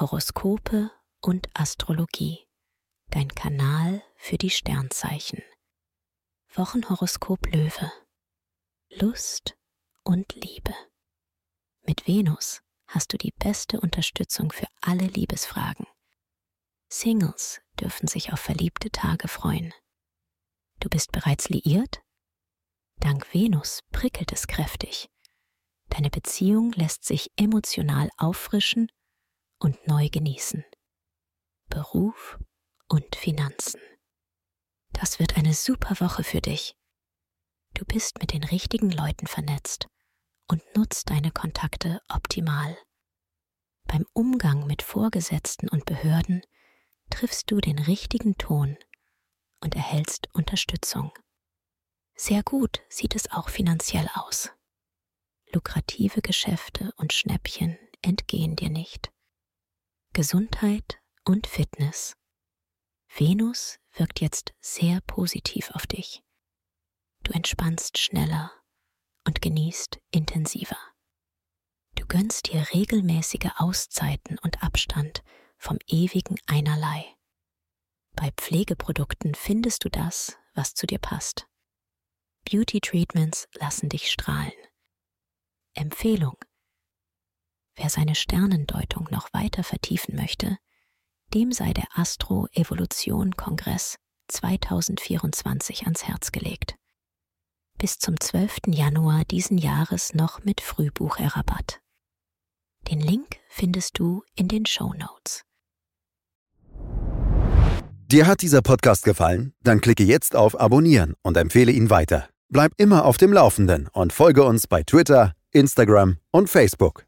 Horoskope und Astrologie. Dein Kanal für die Sternzeichen. Wochenhoroskop Löwe. Lust und Liebe. Mit Venus hast du die beste Unterstützung für alle Liebesfragen. Singles dürfen sich auf verliebte Tage freuen. Du bist bereits liiert? Dank Venus prickelt es kräftig. Deine Beziehung lässt sich emotional auffrischen und neu genießen. Beruf und Finanzen. Das wird eine super Woche für dich. Du bist mit den richtigen Leuten vernetzt und nutzt deine Kontakte optimal. Beim Umgang mit Vorgesetzten und Behörden triffst du den richtigen Ton und erhältst Unterstützung. Sehr gut sieht es auch finanziell aus. Lukrative Geschäfte und Schnäppchen entgehen dir nicht. Gesundheit und Fitness. Venus wirkt jetzt sehr positiv auf dich. Du entspannst schneller und genießt intensiver. Du gönnst dir regelmäßige Auszeiten und Abstand vom ewigen Einerlei. Bei Pflegeprodukten findest du das, was zu dir passt. Beauty Treatments lassen dich strahlen. Empfehlung. Wer seine Sternendeutung noch weiter vertiefen möchte, dem sei der Astro-Evolution-Kongress 2024 ans Herz gelegt. Bis zum 12. Januar diesen Jahres noch mit Frühbucherrabatt. Den Link findest du in den Show Notes. Dir hat dieser Podcast gefallen? Dann klicke jetzt auf Abonnieren und empfehle ihn weiter. Bleib immer auf dem Laufenden und folge uns bei Twitter, Instagram und Facebook.